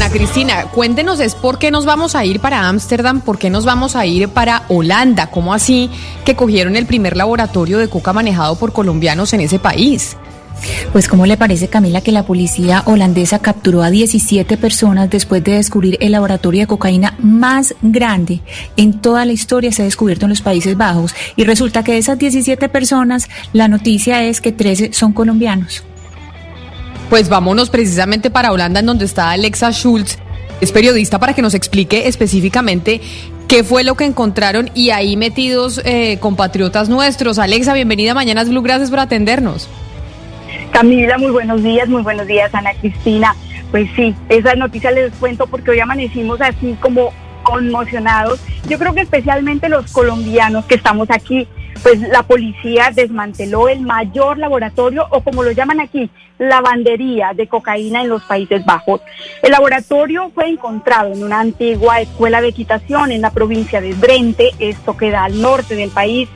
Ana Cristina, cuéntenos es por qué nos vamos a ir para Ámsterdam, por qué nos vamos a ir para Holanda, ¿cómo así que cogieron el primer laboratorio de coca manejado por colombianos en ese país? Pues ¿cómo le parece Camila que la policía holandesa capturó a 17 personas después de descubrir el laboratorio de cocaína más grande en toda la historia se ha descubierto en los Países Bajos y resulta que de esas 17 personas la noticia es que 13 son colombianos? Pues vámonos precisamente para Holanda en donde está Alexa Schultz, es periodista para que nos explique específicamente qué fue lo que encontraron y ahí metidos eh, compatriotas nuestros. Alexa, bienvenida a Mañanas Blue, gracias por atendernos. Camila, muy buenos días, muy buenos días, Ana Cristina. Pues sí, esa noticia les cuento porque hoy amanecimos así como conmocionados. Yo creo que especialmente los colombianos que estamos aquí, pues la policía desmanteló el mayor laboratorio o como lo llaman aquí, lavandería de cocaína en los Países Bajos. El laboratorio fue encontrado en una antigua escuela de equitación en la provincia de Drente, esto queda al norte del país,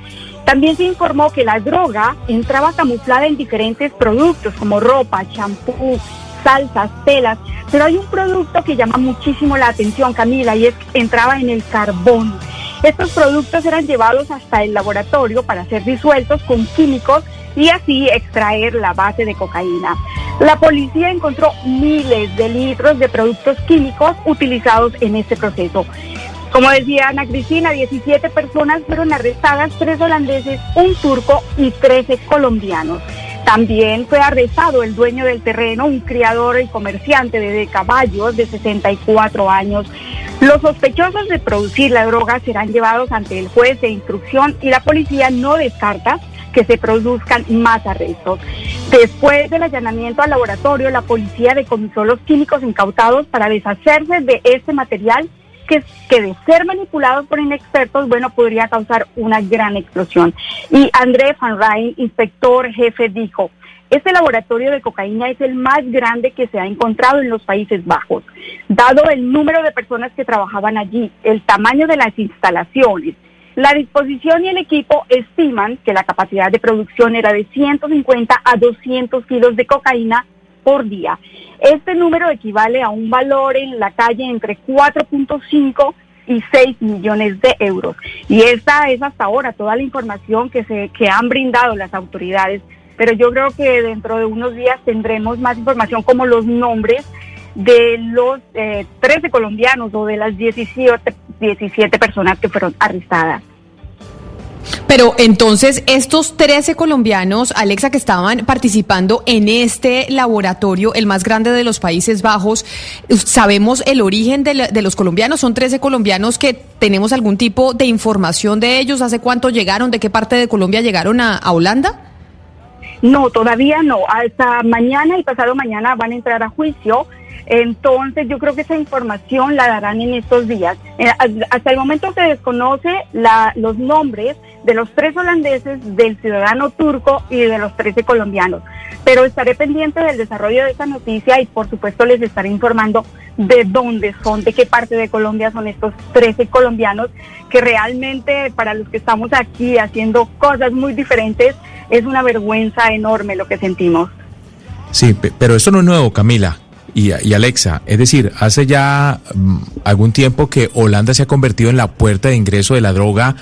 también se informó que la droga entraba camuflada en diferentes productos como ropa, champú, salsas, telas, pero hay un producto que llama muchísimo la atención, Camila, y es que entraba en el carbón. Estos productos eran llevados hasta el laboratorio para ser disueltos con químicos y así extraer la base de cocaína. La policía encontró miles de litros de productos químicos utilizados en este proceso. Como decía Ana Cristina, 17 personas fueron arrestadas, tres holandeses, un turco y 13 colombianos. También fue arrestado el dueño del terreno, un criador y comerciante de caballos de 64 años. Los sospechosos de producir la droga serán llevados ante el juez de instrucción y la policía no descarta que se produzcan más arrestos. Después del allanamiento al laboratorio, la policía decomisó los químicos incautados para deshacerse de este material que, de ser manipulados por inexpertos, bueno, podría causar una gran explosión. Y André Van Rijn, inspector jefe, dijo, este laboratorio de cocaína es el más grande que se ha encontrado en los Países Bajos. Dado el número de personas que trabajaban allí, el tamaño de las instalaciones, la disposición y el equipo estiman que la capacidad de producción era de 150 a 200 kilos de cocaína por día. Este número equivale a un valor en la calle entre 4.5 y 6 millones de euros. Y esta es hasta ahora toda la información que, se, que han brindado las autoridades. Pero yo creo que dentro de unos días tendremos más información como los nombres de los 13 eh, colombianos o de las 17, 17 personas que fueron arrestadas. Pero entonces, estos 13 colombianos, Alexa, que estaban participando en este laboratorio, el más grande de los Países Bajos, ¿sabemos el origen de, los colombianos? ¿Son 13 colombianos que tenemos algún tipo de información de ellos? ¿Hace cuánto llegaron? ¿De qué parte de Colombia llegaron a, a Holanda? No, todavía no. Hasta mañana y pasado mañana van a entrar a juicio. Entonces yo creo que esa información la darán en estos días. Eh, hasta el momento se desconoce la, los nombres de los tres holandeses, del ciudadano turco y de los 13 colombianos. Pero estaré pendiente del desarrollo de esta noticia y por supuesto les estaré informando de dónde son, de qué parte de Colombia son estos 13 colombianos, que realmente para los que estamos aquí haciendo cosas muy diferentes, es una vergüenza enorme lo que sentimos. Sí, pero esto no es nuevo, Camila. Y, y, Alexa, es decir, hace ya mm, algún tiempo que Holanda se ha convertido en la puerta de ingreso de la droga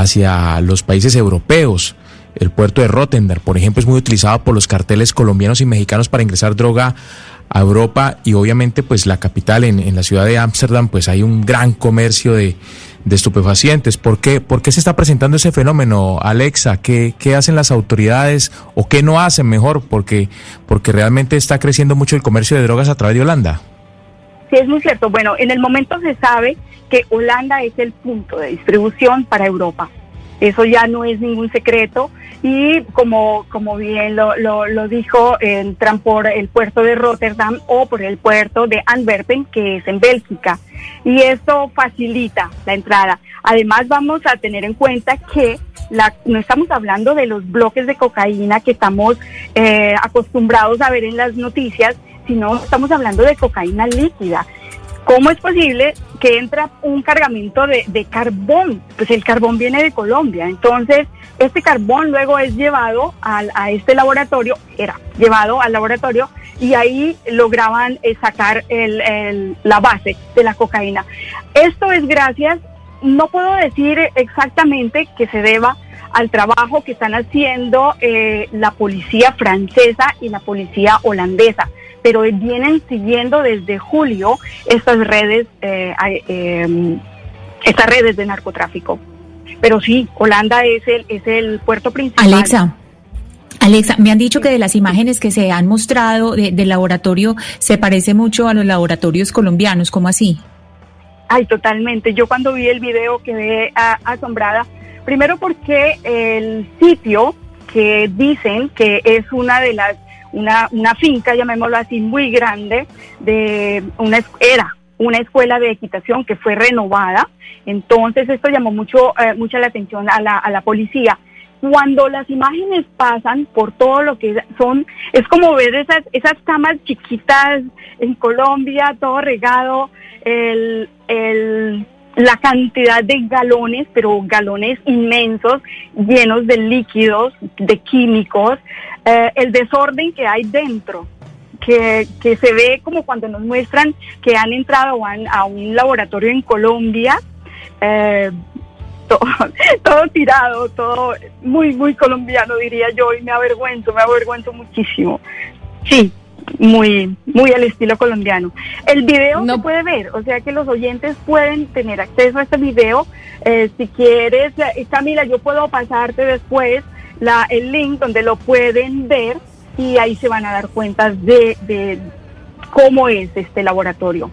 hacia los países europeos. El puerto de Rotterdam, por ejemplo, es muy utilizado por los carteles colombianos y mexicanos para ingresar droga a Europa y obviamente pues la capital en, en la ciudad de Ámsterdam pues hay un gran comercio de, de estupefacientes. ¿Por qué, ¿Por qué se está presentando ese fenómeno, Alexa? ¿Qué, ¿Qué hacen las autoridades o qué no hacen mejor? Porque, porque realmente está creciendo mucho el comercio de drogas a través de Holanda. Sí, es muy cierto. Bueno, en el momento se sabe que Holanda es el punto de distribución para Europa. Eso ya no es ningún secreto y como, como bien lo, lo, dijo, entran por el puerto de Rotterdam o por el puerto de Antwerpen, que es en Bélgica. Y esto facilita la entrada. Además vamos a tener en cuenta que la, no estamos hablando de los bloques de cocaína que estamos eh, acostumbrados a ver en las noticias, sino estamos hablando de cocaína líquida. ¿Cómo es posible que entra un cargamento de, carbón? Pues el carbón viene de Colombia. Entonces, este carbón luego es llevado a este laboratorio, era llevado al laboratorio y ahí lograban eh, sacar la base de la cocaína. Esto es gracias, no puedo decir exactamente que se deba al trabajo que están haciendo eh, la policía francesa y la policía holandesa, pero vienen siguiendo desde julio estas redes, eh, em, estas redes de narcotráfico. Pero sí, Holanda es el, es el puerto principal. Alexa. Alexa, me han dicho que de las imágenes que se han mostrado del laboratorio se parece mucho a los laboratorios colombianos, ¿cómo así? Ay, totalmente. Yo cuando vi el video quedé asombrada Primero porque el sitio que dicen que es una de las, una, una finca, llamémoslo así, muy grande, de una era una escuela de equitación que fue renovada. Entonces esto llamó mucho, eh, mucha la atención a la, a la policía. Cuando las imágenes pasan por todo lo que son, es como ver esas, esas camas chiquitas en Colombia, todo regado, el, el la cantidad de galones, pero galones inmensos, llenos de líquidos, de químicos, eh, el desorden que hay dentro, que, que, se ve como cuando nos muestran que han entrado a, un laboratorio en Colombia, eh, todo, todo, tirado, todo muy, muy colombiano, diría yo, y me avergüenzo, me avergüenzo muchísimo. Sí, muy, muy al estilo colombiano. El video no. se puede ver, o sea que los oyentes pueden tener acceso a este video. Eh, si quieres, Camila, yo puedo pasarte después la, el link donde lo pueden ver y ahí se van a dar cuenta de, de cómo es este laboratorio.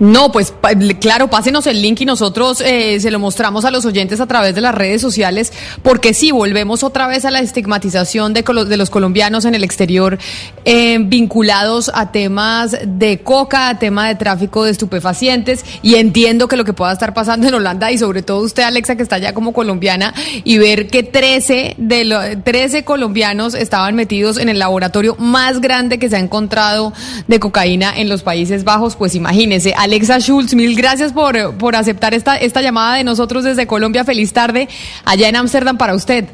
No, pues claro, pásenos el link y nosotros eh, se lo mostramos a los oyentes a través de las redes sociales, porque sí, volvemos otra vez a la estigmatización de, de los colombianos en el exterior eh, vinculados a temas de coca, a tema de tráfico de estupefacientes, y entiendo que lo que pueda estar pasando en Holanda, y sobre todo usted, Alexa, que está allá como colombiana, y ver que 13 de los 13 colombianos estaban metidos en el laboratorio más grande que se ha encontrado de cocaína en los Países Bajos, pues imagínese Alexa Schultz, mil gracias por, por aceptar esta, esta llamada de nosotros desde Colombia. Feliz tarde allá en Ámsterdam para usted.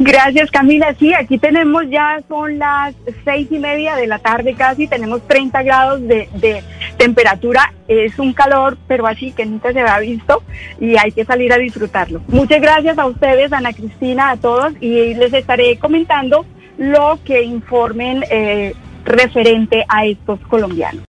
Gracias Camila, sí, aquí tenemos ya, son las seis y media de la tarde casi, tenemos 30 grados de, temperatura, es un calor, pero así que nunca se había visto y hay que salir a disfrutarlo. Muchas gracias a ustedes, Ana Cristina, a todos y les estaré comentando lo que informen eh, referente a estos colombianos.